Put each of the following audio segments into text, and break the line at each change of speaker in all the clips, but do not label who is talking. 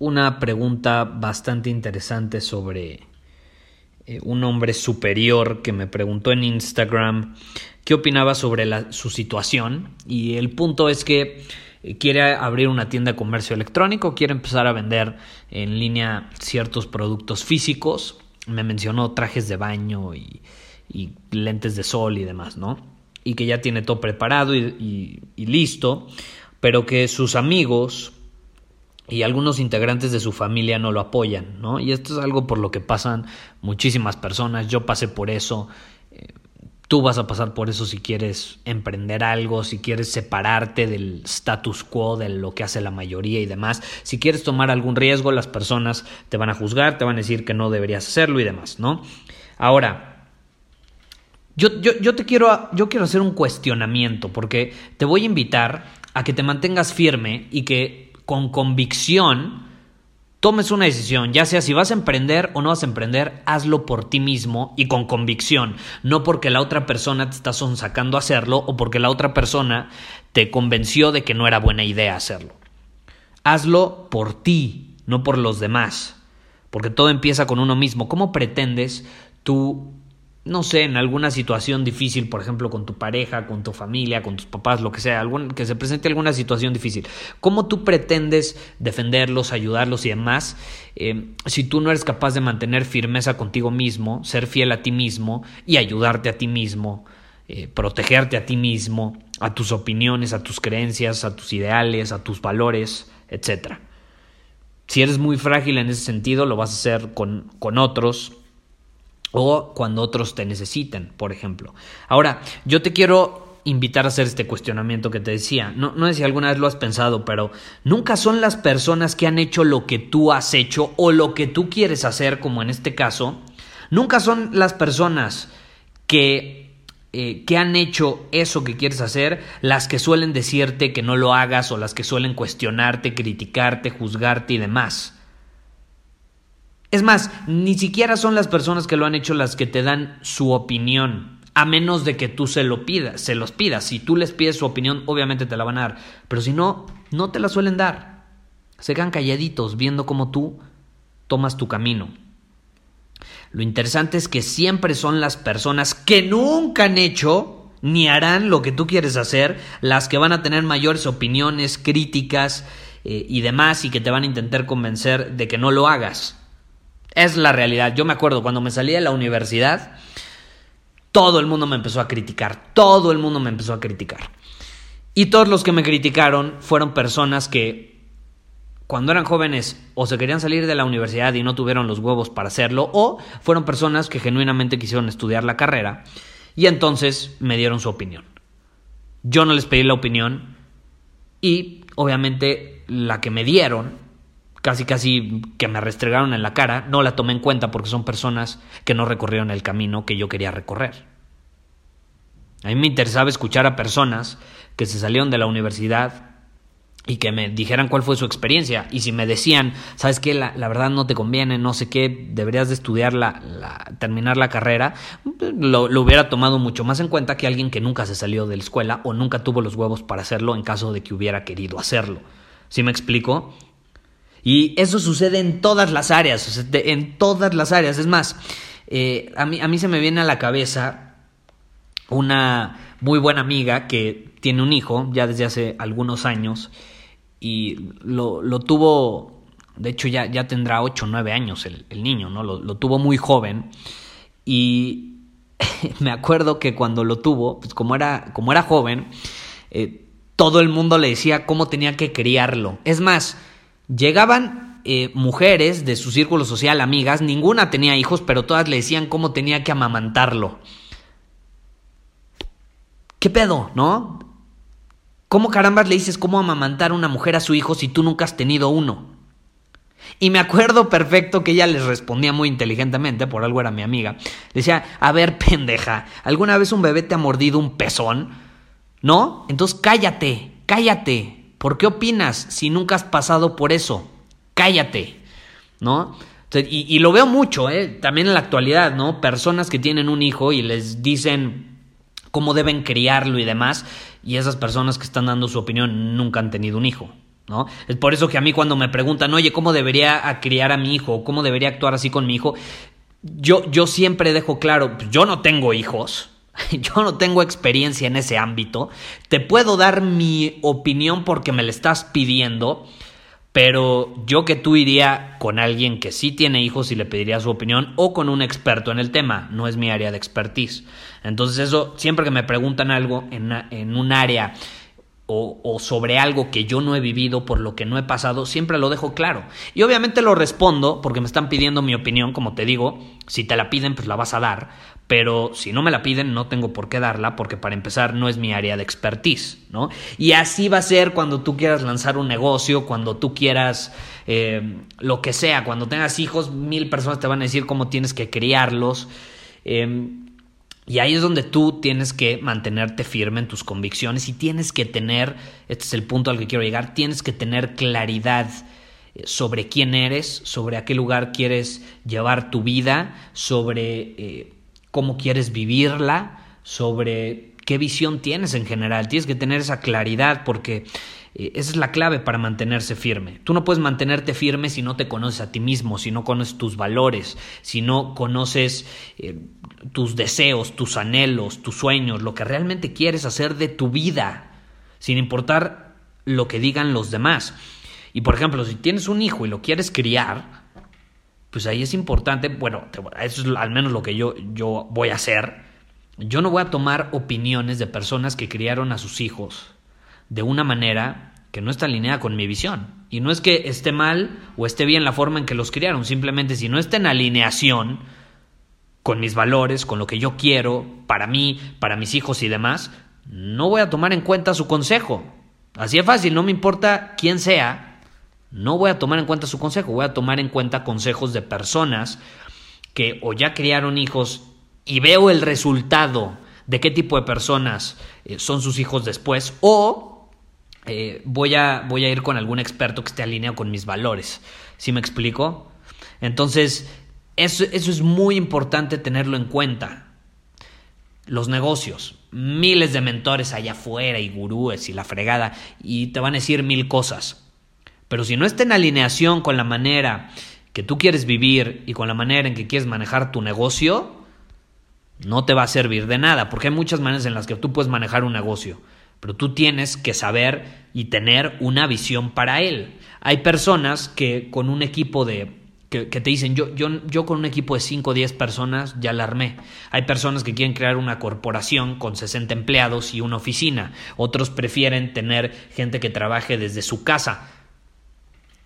una pregunta bastante interesante sobre eh, un hombre superior que me preguntó en Instagram qué opinaba sobre su situación y el punto es que eh, quiere abrir una tienda de comercio electrónico, quiere empezar a vender en línea ciertos productos físicos, me mencionó trajes de baño y, lentes de sol y demás, ¿no? Y que ya tiene todo preparado y listo, pero que sus amigos y algunos integrantes de su familia no lo apoyan, ¿no? Y esto es algo por lo que pasan muchísimas personas, yo pasé por eso, eh, tú vas a pasar por eso si quieres emprender algo, si quieres separarte del status quo, de lo que hace la mayoría y demás, si quieres tomar algún riesgo, las personas te van a juzgar, te van a decir que no deberías hacerlo y demás, ¿no? Ahora, yo, yo, yo te quiero, yo quiero hacer un cuestionamiento porque te voy a invitar a que te mantengas firme y que con convicción tomes una decisión, ya sea si vas a emprender o no vas a emprender, hazlo por ti mismo y con convicción, no porque la otra persona te está sonsacando a hacerlo o porque la otra persona te convenció de que no era buena idea hacerlo. Hazlo por ti, no por los demás, porque todo empieza con uno mismo. ¿Cómo pretendes tú no sé, en alguna situación difícil, por ejemplo, con tu pareja, con tu familia, con tus papás, lo que sea, algún, que se presente alguna situación difícil, ¿cómo tú pretendes defenderlos, ayudarlos y demás eh, si tú no eres capaz de mantener firmeza contigo mismo, ser fiel a ti mismo y ayudarte a ti mismo, eh, protegerte a ti mismo, a tus opiniones, a tus creencias, a tus ideales, a tus valores, etc. Si eres muy frágil en ese sentido, lo vas a hacer con, con otros o cuando otros te necesitan, por ejemplo. Ahora, yo te quiero invitar a hacer este cuestionamiento que te decía. No, no sé si alguna vez lo has pensado, pero nunca son las personas que han hecho lo que tú has hecho o lo que tú quieres hacer, como en este caso, nunca son las personas que, eh, que han hecho eso que quieres hacer las que suelen decirte que no lo hagas o las que suelen cuestionarte, criticarte, juzgarte y demás. Es más, ni siquiera son las personas que lo han hecho las que te dan su opinión, a menos de que tú se lo pidas, se los pidas. Si tú les pides su opinión, obviamente te la van a dar, pero si no, no te la suelen dar. Se quedan calladitos viendo cómo tú tomas tu camino. Lo interesante es que siempre son las personas que nunca han hecho ni harán lo que tú quieres hacer, las que van a tener mayores opiniones, críticas eh, y demás, y que te van a intentar convencer de que no lo hagas. Es la realidad. Yo me acuerdo cuando me salí de la universidad, todo el mundo me empezó a criticar, todo el mundo me empezó a criticar. Y todos los que me criticaron fueron personas que cuando eran jóvenes o se querían salir de la universidad y no tuvieron los huevos para hacerlo, o fueron personas que genuinamente quisieron estudiar la carrera y entonces me dieron su opinión. Yo no les pedí la opinión y obviamente la que me dieron casi casi que me restregaron en la cara, no la tomé en cuenta porque son personas que no recorrieron el camino que yo quería recorrer. A mí me interesaba escuchar a personas que se salieron de la universidad y que me dijeran cuál fue su experiencia. Y si me decían, sabes qué, la, verdad no te conviene, no sé qué, deberías de estudiar la, terminar la carrera, lo, lo, hubiera tomado mucho más en cuenta que alguien que nunca se salió de la escuela o nunca tuvo los huevos para hacerlo en caso de que hubiera querido hacerlo. ¿Sí me explico? Y eso sucede en todas las áreas, en todas las áreas. Es más, eh, a, mí, a mí se me viene a la cabeza una muy buena amiga que tiene un hijo ya desde hace algunos años y lo, lo tuvo De hecho, ya, ya tendrá 8 o 9 años el, niño, ¿no? Lo, tuvo muy joven. Y me acuerdo que cuando lo tuvo, pues como era, como era joven, eh, todo el mundo le decía cómo tenía que criarlo. Es más, llegaban eh, mujeres de su círculo social, amigas, ninguna tenía hijos, pero todas le decían cómo tenía que amamantarlo. ¿Qué pedo, no? ¿Cómo carambas le dices cómo amamantar a una mujer a su hijo si tú nunca has tenido uno? Y me acuerdo perfecto que ella les respondía muy inteligentemente, por algo era mi amiga. Decía, a ver, pendeja, ¿alguna vez un bebé te ha mordido un pezón? ¿No? Entonces cállate, cállate. ¿Por qué opinas si nunca has pasado por eso? Cállate, ¿no? Y, lo veo mucho, ¿eh? También en la actualidad, ¿no? Personas que tienen un hijo y les dicen cómo deben criarlo y demás, y esas personas que están dando su opinión nunca han tenido un hijo. ¿No? Es por eso que a mí cuando me preguntan, oye, ¿cómo debería criar a mi hijo? ¿Cómo debería actuar así con mi hijo? Yo, yo siempre dejo claro, pues, yo no tengo hijos, yo no tengo experiencia en ese ámbito, te puedo dar mi opinión porque me la estás pidiendo, pero yo que tú iría con alguien que sí tiene hijos y le pediría su opinión o con un experto en el tema, no es mi área de expertise. Entonces eso, siempre que me preguntan algo en, en un área o, sobre algo que yo no he vivido, por lo que no he pasado, siempre lo dejo claro. Y obviamente lo respondo porque me están pidiendo mi opinión, como te digo, si te la piden, pues la vas a dar, pero si no me la piden, no tengo por qué darla, porque para empezar no es mi área de expertise, ¿no? Y así va a ser cuando tú quieras lanzar un negocio, cuando tú quieras eh, lo que sea, cuando tengas hijos, mil personas te van a decir cómo tienes que criarlos. Eh, y ahí es donde tú tienes que mantenerte firme en tus convicciones y tienes que tener, este es el punto al que quiero llegar, tienes que tener claridad eh, sobre quién eres, sobre a qué lugar quieres llevar tu vida, sobre eh, cómo quieres vivirla, sobre qué visión tienes en general. Tienes que tener esa claridad porque eh, esa es la clave para mantenerse firme. Tú no puedes mantenerte firme si no te conoces a ti mismo, si no conoces tus valores, si no conoces eh, tus deseos, tus anhelos, tus sueños, lo que realmente quieres hacer de tu vida, sin importar lo que digan los demás. Y por ejemplo, si tienes un hijo y lo quieres criar, pues ahí es importante, bueno, eso es al menos lo que yo, yo voy a hacer. Yo no voy a tomar opiniones de personas que criaron a sus hijos de una manera que no está alineada con mi visión. Y no es que esté mal o esté bien la forma en que los criaron, simplemente si no está en alineación con mis valores, con lo que yo quiero, para mí, para mis hijos y demás, no voy a tomar en cuenta su consejo. Así es fácil, no me importa quién sea, no voy a tomar en cuenta su consejo, voy a tomar en cuenta consejos de personas que o ya criaron hijos y veo el resultado de qué tipo de personas eh, son sus hijos después o eh, voy, a, voy a ir con algún experto que esté alineado con mis valores. ¿Sí me explico? Entonces, eso, eso es muy importante tenerlo en cuenta. Los negocios, miles de mentores allá afuera y gurúes y la fregada, y te van a decir mil cosas. Pero si no está en alineación con la manera que tú quieres vivir y con la manera en que quieres manejar tu negocio, no te va a servir de nada, porque hay muchas maneras en las que tú puedes manejar un negocio pero tú tienes que saber y tener una visión para él. Hay personas que con un equipo de que, te dicen, yo, yo, yo con un equipo de 5 o 10 personas ya la armé. Hay personas que quieren crear una corporación con 60 empleados y una oficina. Otros prefieren tener gente que trabaje desde su casa.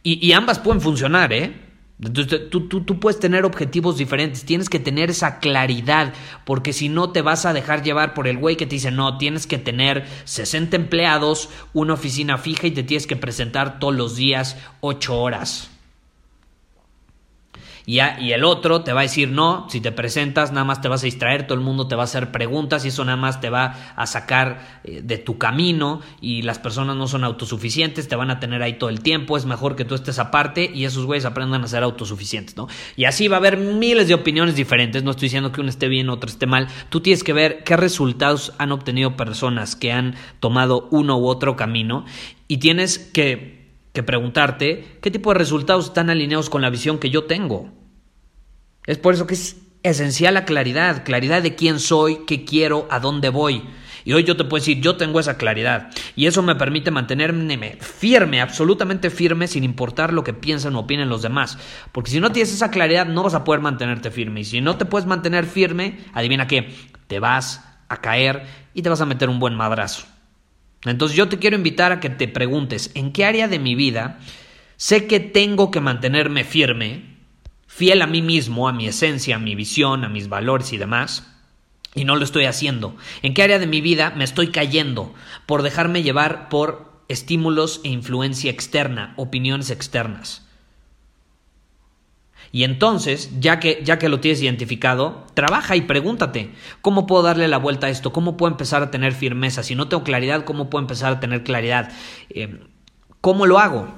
Y, y ambas pueden funcionar, ¿eh? Entonces tú, tú, tú, puedes tener objetivos diferentes, tienes que tener esa claridad, porque si no te vas a dejar llevar por el güey que te dice, no, tienes que tener 60 empleados, una oficina fija y te tienes que presentar todos los días 8 horas. Y, el otro te va a decir no, si te presentas nada más te vas a distraer, todo el mundo te va a hacer preguntas y eso nada más te va a sacar eh, de tu camino y las personas no son autosuficientes, te van a tener ahí todo el tiempo, es mejor que tú estés aparte y esos güeyes aprendan a ser autosuficientes, ¿no? Y así va a haber miles de opiniones diferentes, no estoy diciendo que uno esté bien, otro esté mal, tú tienes que ver qué resultados han obtenido personas que han tomado uno u otro camino y tienes que que preguntarte qué tipo de resultados están alineados con la visión que yo tengo. Es por eso que es esencial la claridad, claridad de quién soy, qué quiero, a dónde voy. Y hoy yo te puedo decir, yo tengo esa claridad. Y eso me permite mantenerme firme, absolutamente firme, sin importar lo que piensen o opinen los demás. Porque si no tienes esa claridad, no vas a poder mantenerte firme. Y si no te puedes mantener firme, adivina qué, te vas a caer y te vas a meter un buen madrazo. Entonces yo te quiero invitar a que te preguntes, ¿en qué área de mi vida sé que tengo que mantenerme firme, fiel a mí mismo, a mi esencia, a mi visión, a mis valores y demás? Y no lo estoy haciendo. ¿En qué área de mi vida me estoy cayendo por dejarme llevar por estímulos e influencia externa, opiniones externas? Y entonces, ya que, ya que lo tienes identificado, trabaja y pregúntate, ¿cómo puedo darle la vuelta a esto? ¿Cómo puedo empezar a tener firmeza? Si no tengo claridad, ¿cómo puedo empezar a tener claridad? Eh, ¿Cómo lo hago?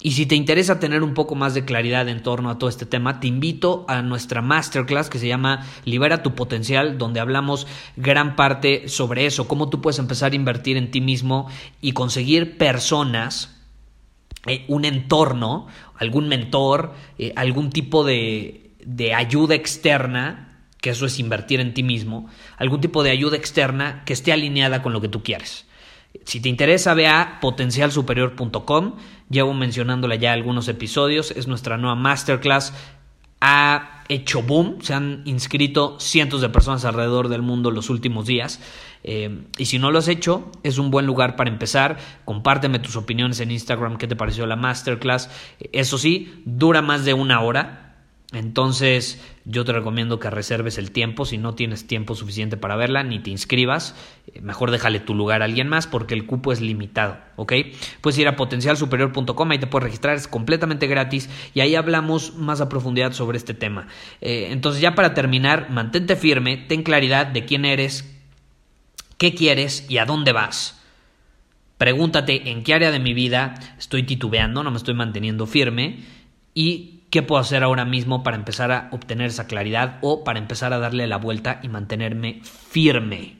Y si te interesa tener un poco más de claridad en torno a todo este tema, te invito a nuestra masterclass que se llama Libera tu potencial, donde hablamos gran parte sobre eso, cómo tú puedes empezar a invertir en ti mismo y conseguir personas eh, un entorno, algún mentor, eh, algún tipo de, de ayuda externa, que eso es invertir en ti mismo, algún tipo de ayuda externa que esté alineada con lo que tú quieres. Si te interesa, ve a potencialsuperior.com. Llevo mencionándola ya algunos episodios. Es nuestra nueva masterclass. Ha hecho boom. Se han inscrito cientos de personas alrededor del mundo los últimos días. Eh, y si no lo has hecho, es un buen lugar para empezar. Compárteme tus opiniones en Instagram, qué te pareció la masterclass. Eso sí, dura más de una hora. Entonces yo te recomiendo que reserves el tiempo. Si no tienes tiempo suficiente para verla, ni te inscribas. Eh, mejor déjale tu lugar a alguien más porque el cupo es limitado. ¿Ok? Puedes ir a potencialsuperior.com, ahí te puedes registrar, es completamente gratis y ahí hablamos más a profundidad sobre este tema. Eh, entonces ya para terminar, mantente firme, ten claridad de quién eres, qué quieres y a dónde vas. Pregúntate en qué área de mi vida estoy titubeando, no me estoy manteniendo firme y qué puedo hacer ahora mismo para empezar a obtener esa claridad o para empezar a darle la vuelta y mantenerme firme.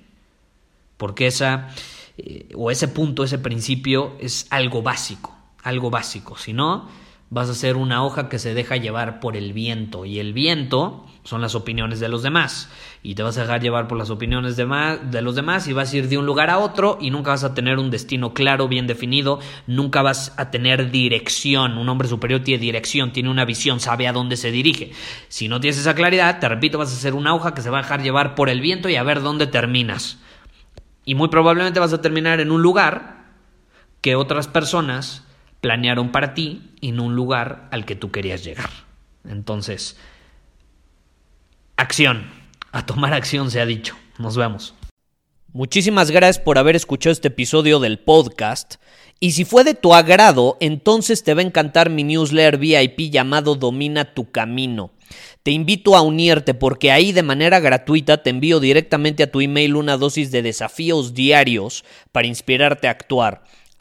Porque esa eh, o ese punto, ese principio es algo básico, algo básico. Si no, vas a ser una hoja que se deja llevar por el viento y el viento son las opiniones de los demás y te vas a dejar llevar por las opiniones de, de, los demás y vas a ir de un lugar a otro y nunca vas a tener un destino claro, bien definido, nunca vas a tener dirección, un hombre superior tiene dirección, tiene una visión, sabe a dónde se dirige. Si no tienes esa claridad, te repito, vas a ser una hoja que se va a dejar llevar por el viento y a ver dónde terminas. Y muy probablemente vas a terminar en un lugar que otras personas planearon para ti y en un lugar al que tú querías llegar. Entonces, acción. A tomar acción se ha dicho. Nos vemos. Muchísimas gracias por haber escuchado este episodio del podcast. Y si fue de tu agrado, entonces te va a encantar mi newsletter VIP llamado Domina tu Camino. Te invito a unirte porque ahí de manera gratuita te envío directamente a tu email una dosis de desafíos diarios para inspirarte a actuar.